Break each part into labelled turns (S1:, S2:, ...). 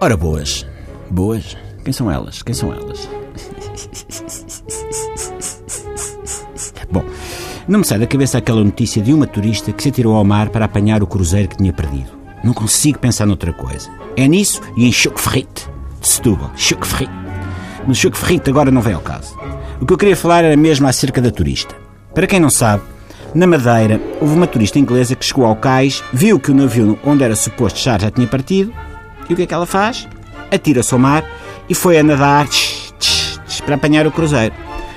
S1: Ora, boas. Boas? Quem são elas? Quem são elas? Bom, não me sai da cabeça aquela notícia de uma turista que se atirou ao mar para apanhar o cruzeiro que tinha perdido. Não consigo pensar noutra coisa. É nisso e em Choco Ferrite, de Setúbal. Ferrite. Mas Choco Ferrite agora não vem ao caso. O que eu queria falar era mesmo acerca da turista. Para quem não sabe, na Madeira houve uma turista inglesa que chegou ao cais, viu que o navio onde era suposto estar já tinha partido, e o que é que ela faz? Atira-se ao mar e foi a nadar tch, tch, tch, para apanhar o cruzeiro.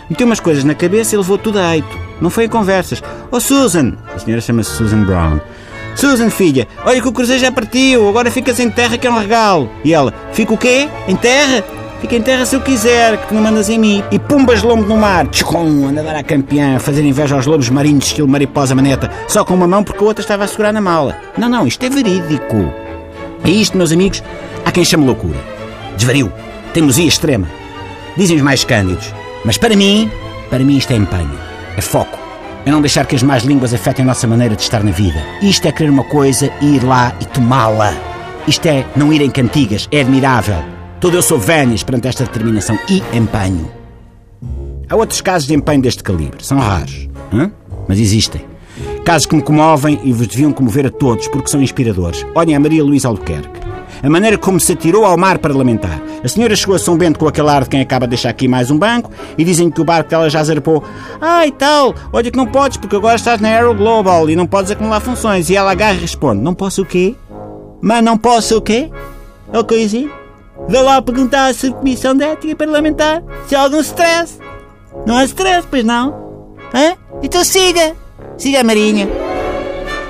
S1: Meteu umas coisas na cabeça e levou tudo a eito. Não foi em conversas. Oh Susan! A senhora chama-se Susan Brown. Susan, filha, olha que o cruzeiro já partiu, agora ficas em terra que é um regalo. E ela, fica o quê? Em terra? Fica em terra se eu quiser, que tu não mandas em mim. E pumbas lombo no mar, tchum, a nadar à campeã, a fazer inveja aos lobos marinhos estilo mariposa maneta, só com uma mão porque a outra estava a segurar na mala. Não, não, isto é verídico. É isto, meus amigos, há quem chame loucura. Desvario, teimosia extrema. Dizem os mais cândidos. Mas para mim, para mim isto é empenho, é foco. É não deixar que as más línguas afetem a nossa maneira de estar na vida. Isto é querer uma coisa e ir lá e tomá-la. Isto é não ir em cantigas, é admirável. Todo eu sou vénias perante esta determinação e empenho. Há outros casos de empenho deste calibre, são raros, hã? mas existem. Casos que me comovem e vos deviam comover a todos porque são inspiradores. Olhem a Maria Luísa Albuquerque. A maneira como se atirou ao mar para lamentar. A senhora chegou a São Bento com aquele ar de quem acaba de deixar aqui mais um banco e dizem que o barco dela já zarpou. Ah, e tal, olha que não podes porque agora estás na Aero Global e não podes acumular funções. E ela agarra e responde: Não posso o quê? Mas não posso o quê? É o que? Vou lá perguntar à submissão de ética parlamentar se há algum stress. Não há stress, pois não? Hã? Então siga! Siga a Marinha.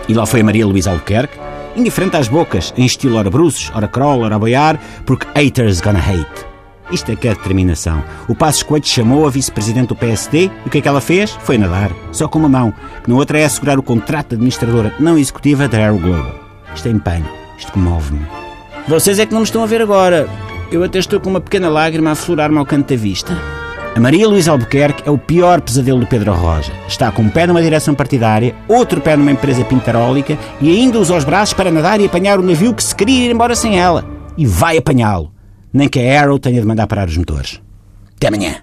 S1: E lá foi a Maria Luísa Albuquerque, indiferente às bocas, em estilo ora bruços, ora crawl, ora boiar, porque haters gonna hate. Isto é que é determinação. O Passos Coelho chamou a vice-presidente do PSD e o que é que ela fez? Foi nadar, só com uma mão, que na outra é assegurar o contrato de administradora não executiva da Aero Global. Isto é empenho, isto comove-me. Vocês é que não me estão a ver agora. Eu até estou com uma pequena lágrima a aflorar-me ao canto da vista. A Maria Luísa Albuquerque é o pior pesadelo do Pedro Roja. Está com um pé numa direção partidária, outro pé numa empresa pintarólica e ainda usa os braços para nadar e apanhar o navio que se queria ir embora sem ela. E vai apanhá-lo. Nem que a Arrow tenha de mandar parar os motores. Até amanhã.